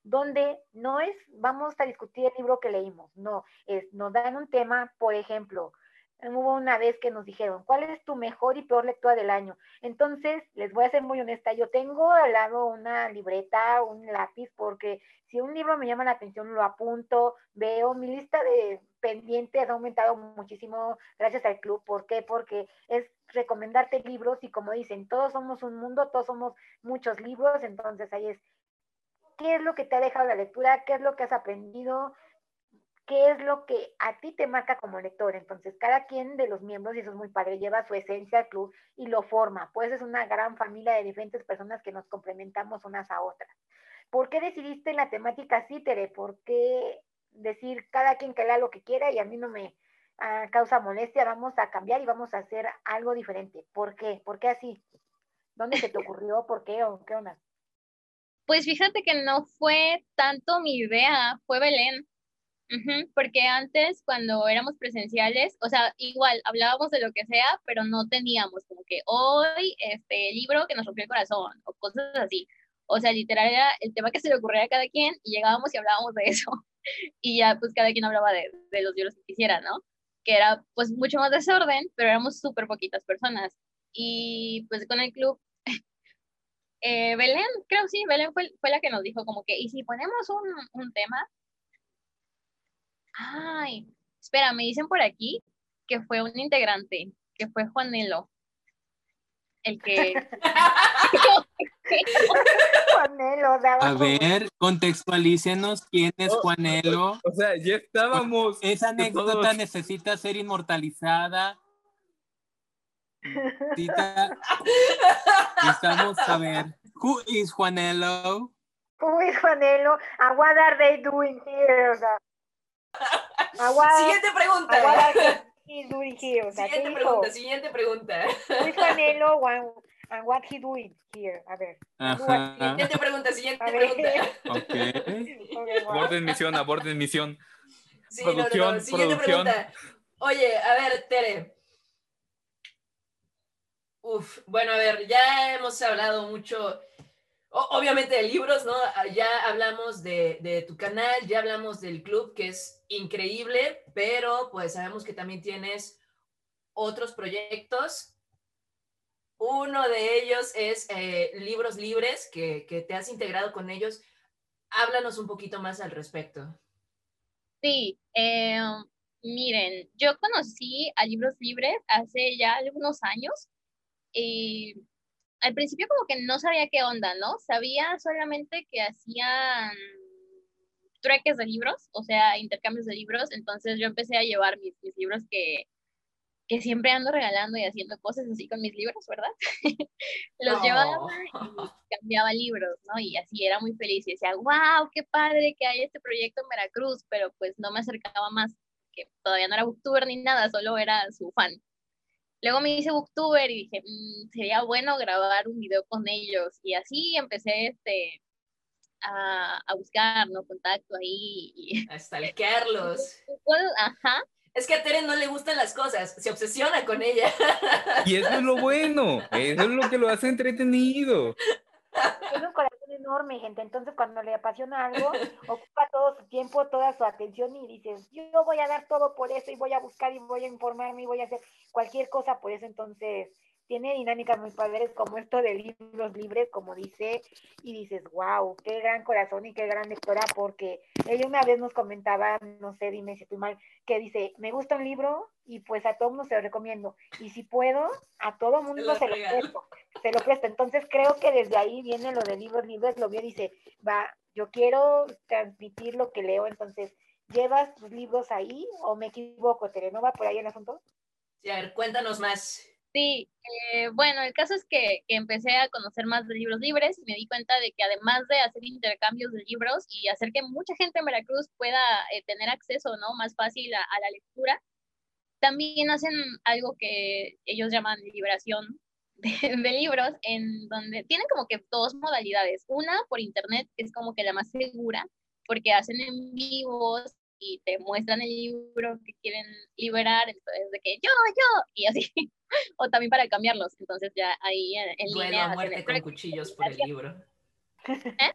donde no es, vamos a discutir el libro que leímos, no, es, nos dan un tema, por ejemplo, hubo una vez que nos dijeron, ¿cuál es tu mejor y peor lectura del año? Entonces, les voy a ser muy honesta, yo tengo al lado una libreta, un lápiz, porque si un libro me llama la atención, lo apunto, veo mi lista de pendientes ha aumentado muchísimo gracias al club. ¿Por qué? Porque es recomendarte libros y como dicen, todos somos un mundo, todos somos muchos libros, entonces ahí es, ¿qué es lo que te ha dejado la lectura? ¿Qué es lo que has aprendido? qué es lo que a ti te marca como lector. Entonces, cada quien de los miembros, y eso es muy padre, lleva su esencia al club y lo forma. Pues es una gran familia de diferentes personas que nos complementamos unas a otras. ¿Por qué decidiste la temática Cítere? ¿Por qué decir cada quien que lea lo que quiera y a mí no me ah, causa molestia? Vamos a cambiar y vamos a hacer algo diferente. ¿Por qué? ¿Por qué así? ¿Dónde se te ocurrió? ¿Por qué? ¿O qué onda? Pues fíjate que no fue tanto mi idea, fue Belén porque antes cuando éramos presenciales, o sea, igual hablábamos de lo que sea, pero no teníamos como que hoy este libro que nos rompió el corazón o cosas así. O sea, literal era el tema que se le ocurría a cada quien y llegábamos y hablábamos de eso. Y ya pues cada quien hablaba de, de los libros que quisiera, ¿no? Que era pues mucho más desorden, pero éramos súper poquitas personas. Y pues con el club eh, Belén, creo sí, Belén fue, fue, la que nos dijo como que, ¿y si ponemos un, un tema? Ay, espera, me dicen por aquí que fue un integrante, que fue Juanelo. El que. Juanelo, A ver, contextualícenos quién es Juanelo. O, sea, ya estábamos. Esa anécdota necesita ser inmortalizada. Estamos a ver. Who is Juanelo? Who is Juanelo? And what are they doing here? siguiente pregunta. siguiente pregunta, siguiente pregunta. Luis Canelo and what he doing here. A ver. Siguiente pregunta, siguiente pregunta. Ok. Aborden misión, aborden misión. producción, Siguiente pregunta. Oye, a ver, Tere. Uf, bueno, a ver, ya hemos hablado mucho obviamente de libros, ¿no? Ah, ya hablamos de, tu canal, ya hablamos del club, que es increíble, pero pues sabemos que también tienes otros proyectos. Uno de ellos es eh, Libros Libres, que, te has integrado con ellos. Háblanos un poquito más al respecto. Sí, eh, miren, yo conocí a Libros Libres hace ya algunos años. Y al principio como que no sabía qué onda, ¿no? Sabía solamente que hacían trueques de libros, o sea, intercambios de libros, entonces yo empecé a llevar mis, libros que, que siempre ando regalando y haciendo cosas así con mis libros, ¿verdad? Los llevaba y cambiaba libros, ¿no? Y así era muy feliz y decía, wow, qué padre que hay este proyecto en Veracruz, pero pues no me acercaba más, que todavía no era booktuber ni nada, solo era su fan. Luego me hice booktuber y dije, mm, sería bueno grabar un video con ellos. Y así empecé este, a, a buscar, ¿no? Contacto ahí. Y... A stalkearlos. Ajá. Es que a Tere no le gustan las cosas, se obsesiona con ella. Y eso es lo bueno, eso es lo que lo hace entretenido. Tiene un corazón enorme, gente. Entonces, cuando le apasiona algo, ocupa todo su tiempo, toda su atención y dices, yo voy a dar todo por eso y voy a buscar y voy a informarme y voy a hacer cualquier cosa por eso. Entonces, tiene dinámicas muy padres como esto de libros libres, como dice, y dices, wow, qué gran corazón y qué gran lectora, porque ella una vez nos comentaba, no sé, dime si estoy mal, que dice, me gusta un libro y pues a todo mundo se lo recomiendo, y si puedo, a todo mundo se lo presto, se lo presto. Entonces creo que desde ahí viene lo de libros libres, lo vio y dice, va, yo quiero transmitir lo que leo, entonces, ¿llevas tus libros ahí o me equivoco, Tere? ¿No va por ahí el asunto? Sí, a ver, cuéntanos más. Sí, eh, bueno, el caso es que, empecé a conocer más de libros libres y me di cuenta de que además de hacer intercambios de libros y hacer que mucha gente en Veracruz pueda eh, tener acceso ¿no? más fácil a, a, la lectura, también hacen algo que ellos llaman liberación de, de, libros, en donde tienen como que dos modalidades. Una por internet, que es como que la más segura, porque hacen en vivos y te muestran el libro que quieren liberar, entonces de que yo, yo, y así, o también para cambiarlos, entonces ya ahí en, en Duelo línea. a muerte con cuchillos por el libro. ¿Eh?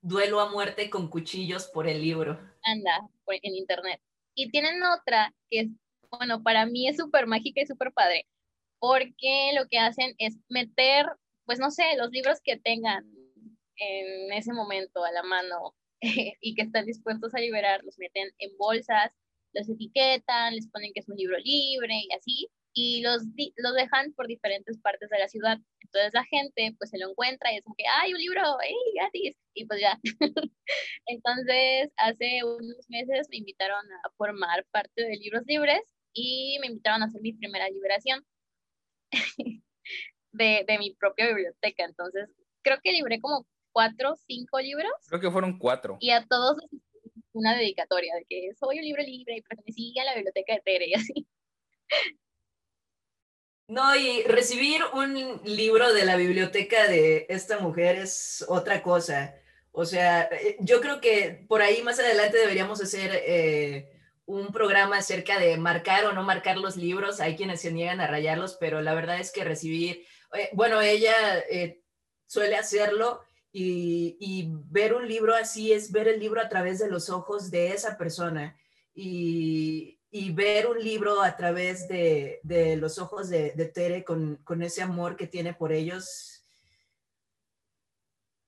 Duelo a muerte con cuchillos por el libro. Anda, en internet. Y tienen otra que es, bueno, para mí es súper mágica y súper padre, porque lo que hacen es meter, pues no sé, los libros que tengan en ese momento a la mano y que están dispuestos a liberar, los meten en bolsas, los etiquetan, les ponen que es un libro libre y así, y los, los dejan por diferentes partes de la ciudad. Entonces la gente pues se lo encuentra y es como que, ¡ay, un libro! ¡Ey, gratis! Y pues ya. Entonces hace unos meses me invitaron a formar parte de Libros Libres y me invitaron a hacer mi primera liberación de, de mi propia biblioteca. Entonces creo que libré como cuatro, cinco libros. Creo que fueron cuatro. Y a todos una dedicatoria de que soy un libro libre y pertenecía a la biblioteca de Tere y así. No, y recibir un libro de la biblioteca de esta mujer es otra cosa. O sea, eh, yo creo que por ahí más adelante deberíamos hacer eh, un programa acerca de marcar o no marcar los libros. Hay quienes se niegan a rayarlos, pero la verdad es que recibir, eh, bueno, ella eh, suele hacerlo y, y, ver un libro así es ver el libro a través de los ojos de esa persona y, y ver un libro a través de, de los ojos de, de Tere con, con, ese amor que tiene por ellos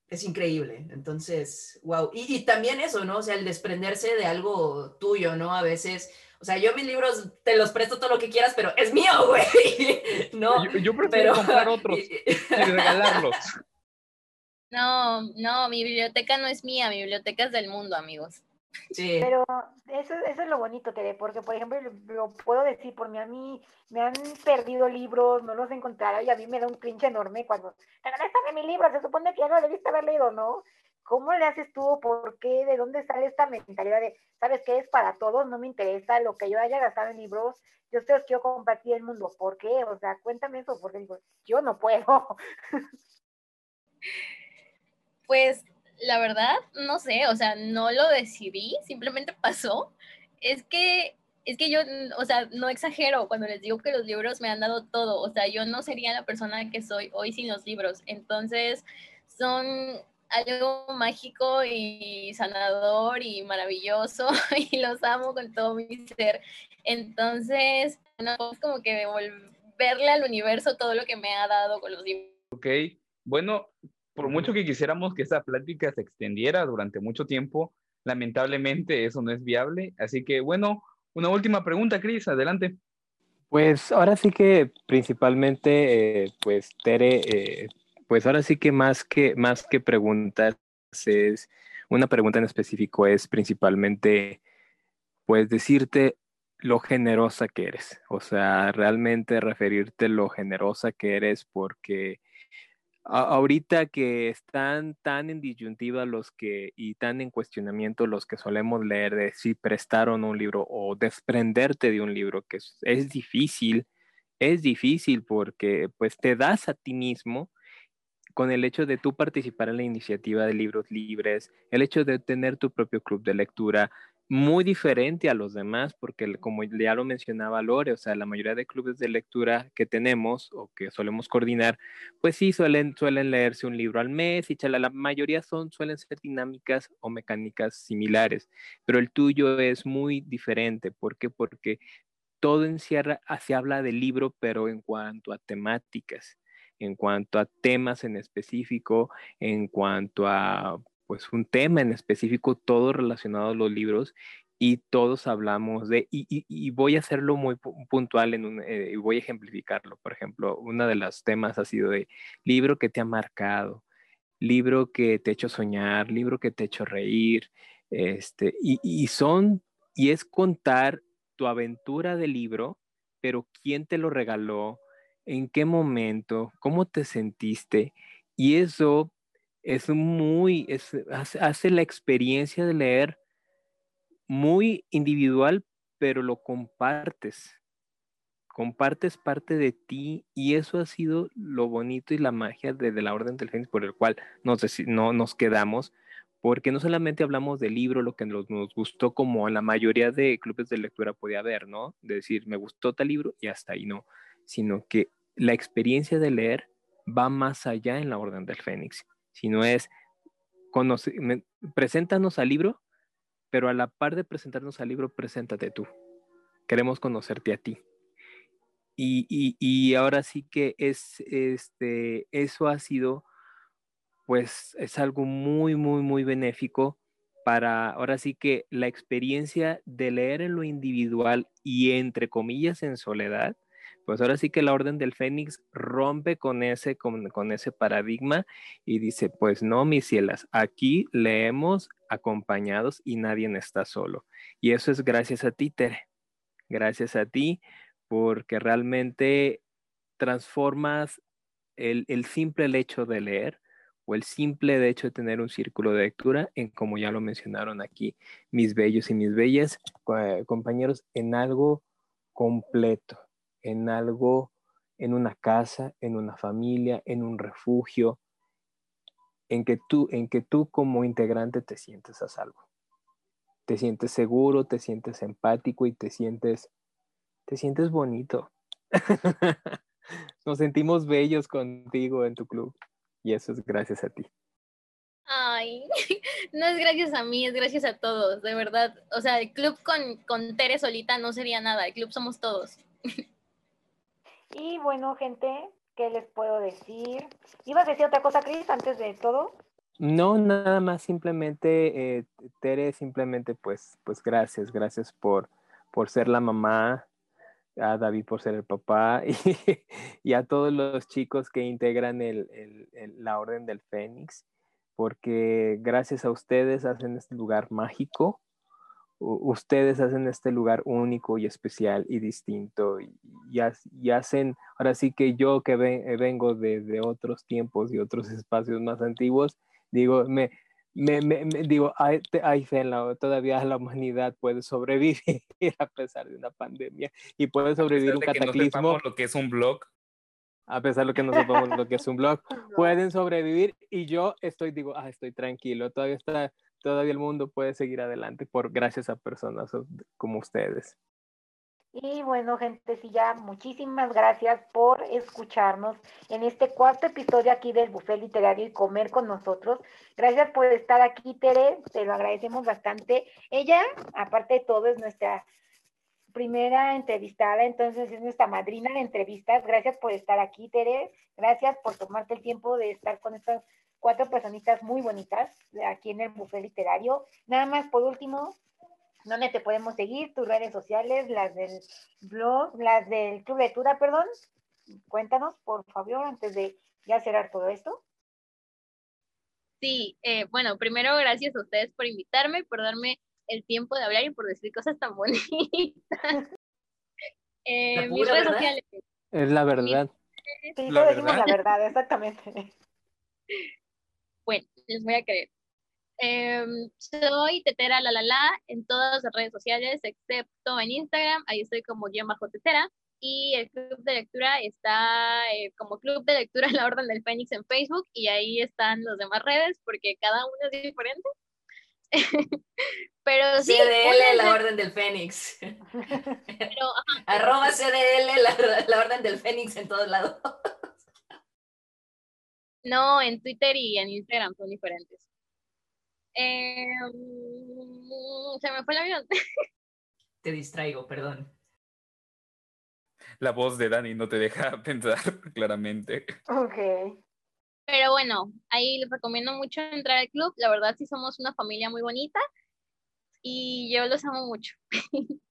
es increíble. Entonces, wow. Y, y, también eso, ¿no? O sea, el desprenderse de algo tuyo, ¿no? A veces... O sea, yo mis libros te los presto todo lo que quieras, pero es mío, güey. No, yo, yo prefiero pero, comprar otros y, regalarlos. No, no, mi biblioteca no es mía, mi biblioteca es del mundo, amigos. Sí. Pero eso, eso es lo bonito, Tere, porque, por ejemplo, lo, lo, puedo decir por mí, a mí me han perdido libros, no los he encontrado, y a mí me da un cringe enorme cuando, regrésame mi libro, se supone que ya lo debiste haber leído, ¿no? ¿Cómo le haces tú? ¿Por qué? ¿De dónde sale esta mentalidad de, sabes qué es para todos? No me interesa lo que yo haya gastado en libros, yo te los quiero compartir el mundo. ¿Por qué? O sea, cuéntame eso, porque digo, yo no puedo. Pues la verdad, no sé, o sea, no lo decidí, simplemente pasó. Es que, es que yo, o sea, no exagero cuando les digo que los libros me han dado todo, o sea, yo no sería la persona que soy hoy sin los libros. Entonces, son algo mágico y sanador y maravilloso y los amo con todo mi ser. Entonces, no, es como que devolverle al universo todo lo que me ha dado con los libros. Ok, bueno, por mucho que quisiéramos que esta plática se extendiera durante mucho tiempo, lamentablemente eso no es viable. Así que, bueno, una última pregunta, Cris, adelante. Pues ahora sí que principalmente, eh, pues Tere, eh, pues ahora sí que más que, más que preguntas es, una pregunta en específico es principalmente, pues decirte lo generosa que eres, o sea, realmente referirte lo generosa que eres porque ahorita que están tan en disyuntiva los que y tan en cuestionamiento los que solemos leer de si prestaron un libro o desprenderte de un libro, que es, es, difícil, es difícil porque pues te das a ti mismo con el hecho de tú participar en la iniciativa de libros libres, el hecho de tener tu propio club de lectura, muy diferente a los demás, porque como ya lo mencionaba Lore, o sea, la mayoría de clubes de lectura que tenemos o que solemos coordinar, pues sí, suelen, suelen leerse un libro al mes y chala, la mayoría son, suelen ser dinámicas o mecánicas similares, pero el tuyo es muy diferente. ¿Por qué? Porque todo encierra, se habla del libro, pero en cuanto a temáticas, en cuanto a temas en específico, en cuanto a pues un tema en específico, todo relacionado a los libros y todos hablamos de, y, y, voy a hacerlo muy puntual en un, eh, y voy a ejemplificarlo. Por ejemplo, uno de los temas ha sido de libro que te ha marcado, libro que te ha hecho soñar, libro que te ha hecho reír, este, y, y son, y es contar tu aventura de libro, pero quién te lo regaló, en qué momento, cómo te sentiste. Y eso es muy, hace, la experiencia de leer muy individual, pero lo compartes. Compartes parte de ti y eso ha sido lo bonito y la magia de, la Orden del Fénix por el cual nos, no, nos quedamos, porque no solamente hablamos del libro, lo que nos, nos, gustó como en la mayoría de clubes de lectura podía haber, ¿no? De decir, me gustó tal libro y hasta ahí no, sino que la experiencia de leer va más allá en la Orden del Fénix, sino es, preséntanos al libro, pero a la par de presentarnos al libro, preséntate tú. Queremos conocerte a ti. Y, ahora sí que es, este, eso ha sido, pues es algo muy, muy, muy benéfico para, ahora sí que la experiencia de leer en lo individual y entre comillas en soledad, pues ahora sí que la Orden del Fénix rompe con ese, con, ese paradigma y dice, pues no, mis cielas, aquí leemos acompañados y nadie está solo. Y eso es gracias a ti, Tere. Gracias a ti, porque realmente transformas el, el simple hecho de leer o el simple hecho de tener un círculo de lectura en, como ya lo mencionaron aquí, mis bellos y mis bellas, compañeros, en algo completo en algo, en una casa, en una familia, en un refugio, en que tú, en que tú como integrante te sientes a salvo. Te sientes seguro, te sientes empático y te sientes, te sientes bonito. Nos sentimos bellos contigo en tu club y eso es gracias a ti. Ay, no es gracias a mí, es gracias a todos, de verdad. O sea, el club con, con Tere solita no sería nada, el club somos todos. Y bueno, gente, ¿qué les puedo decir? ¿Ibas a decir otra cosa, Cris, antes de todo? No, nada más, simplemente, eh, Tere, simplemente pues, pues gracias, gracias por, por ser la mamá, a David por ser el papá y, a todos los chicos que integran el, la Orden del Fénix, porque gracias a ustedes hacen este lugar mágico ustedes hacen este lugar único y especial y distinto y, hacen, ahora sí que yo que eh, vengo de, otros tiempos y otros espacios más antiguos, digo, me, me, digo, hay, fe en la, todavía la humanidad puede sobrevivir a pesar de una pandemia y puede sobrevivir un cataclismo. lo que es un blog. A pesar de que no sepamos lo que es un blog, pueden sobrevivir y yo estoy, digo, ah, estoy tranquilo, todavía está todavía el mundo puede seguir adelante por gracias a personas como ustedes. Y bueno, gente, sí, ya muchísimas gracias por escucharnos en este cuarto episodio aquí del Buffet Literario y comer con nosotros. Gracias por estar aquí, Tere, te lo agradecemos bastante. Ella, aparte de todo, es nuestra primera entrevistada, entonces es nuestra madrina de entrevistas. Gracias por estar aquí, Tere. Gracias por tomarte el tiempo de estar con estas cuatro personitas muy bonitas aquí en el buffet literario. Nada más por último, ¿dónde te podemos seguir? Tus redes sociales, las del blog, las del Club de Lectura, perdón. Cuéntanos, por favor, antes de ya cerrar todo esto. Sí, eh, bueno, primero gracias a ustedes por invitarme, por darme el tiempo de hablar y por decir cosas tan bonitas. eh, mis redes sociales. Es la verdad. Sí, la decimos la verdad, exactamente. Les voy a creer. Em, soy Tetera La La La en todas las redes sociales, excepto en Instagram, ahí estoy como guion bajo Tetera. Y el club de lectura está eh, como club de lectura La Orden del Fénix en Facebook y ahí están las demás redes porque cada uno es diferente. Pero sí. CDL, la Orden del Fénix. Pero, Arroba CDL, la, la Orden del Fénix en todos lados. No, en Twitter y en Instagram son diferentes. Em, se me fue el avión. Te distraigo, perdón. La voz de Dani no te deja pensar claramente. Ok. Pero bueno, ahí les recomiendo mucho entrar al club. La verdad sí somos una familia muy bonita y yo los amo mucho.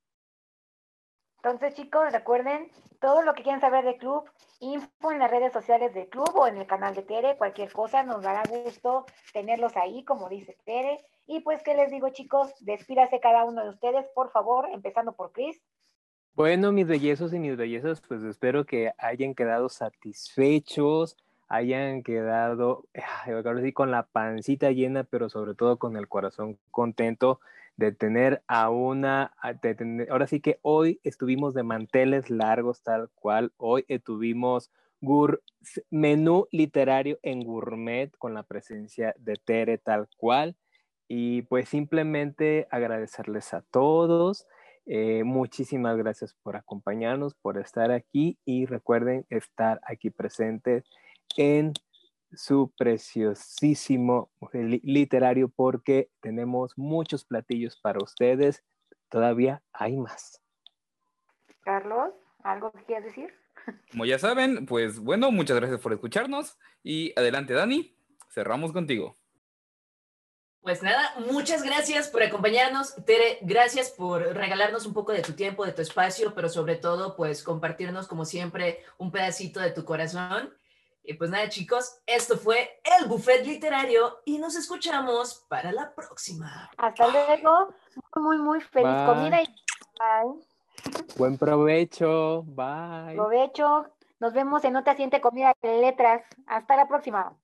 Entonces, chicos, recuerden todo lo que quieran saber del club, info en las redes sociales del club o en el canal de Tere, cualquier cosa, nos dará gusto tenerlos ahí, como dice Tere. Y pues, ¿qué les digo, chicos? Despídase cada uno de ustedes, por favor, empezando por Chris. Bueno, mis bellezos y mis bellezas, pues espero que hayan quedado satisfechos, hayan quedado, ahora sí, con la pancita llena, pero sobre todo con el corazón contento de tener a una, ahora sí que hoy estuvimos de manteles largos tal cual, hoy tuvimos menú literario en gourmet con la presencia de Tere tal cual. Y pues simplemente agradecerles a todos. Eh, muchísimas gracias por acompañarnos, por estar aquí y recuerden estar aquí presentes en su preciosísimo literario porque tenemos muchos platillos para ustedes. Todavía hay más. Carlos, ¿algo que quieras decir? Como ya saben, pues bueno, muchas gracias por escucharnos y adelante Dani, cerramos contigo. Pues nada, muchas gracias por acompañarnos. Tere, gracias por regalarnos un poco de tu tiempo, de tu espacio, pero sobre todo, pues compartirnos como siempre un pedacito de tu corazón. Y pues nada, chicos, esto fue el buffet literario y nos escuchamos para la próxima. Hasta luego. Muy, muy feliz comida y bye. Buen provecho. Bye. Provecho. Nos vemos en otra siguiente comida de letras. Hasta la próxima.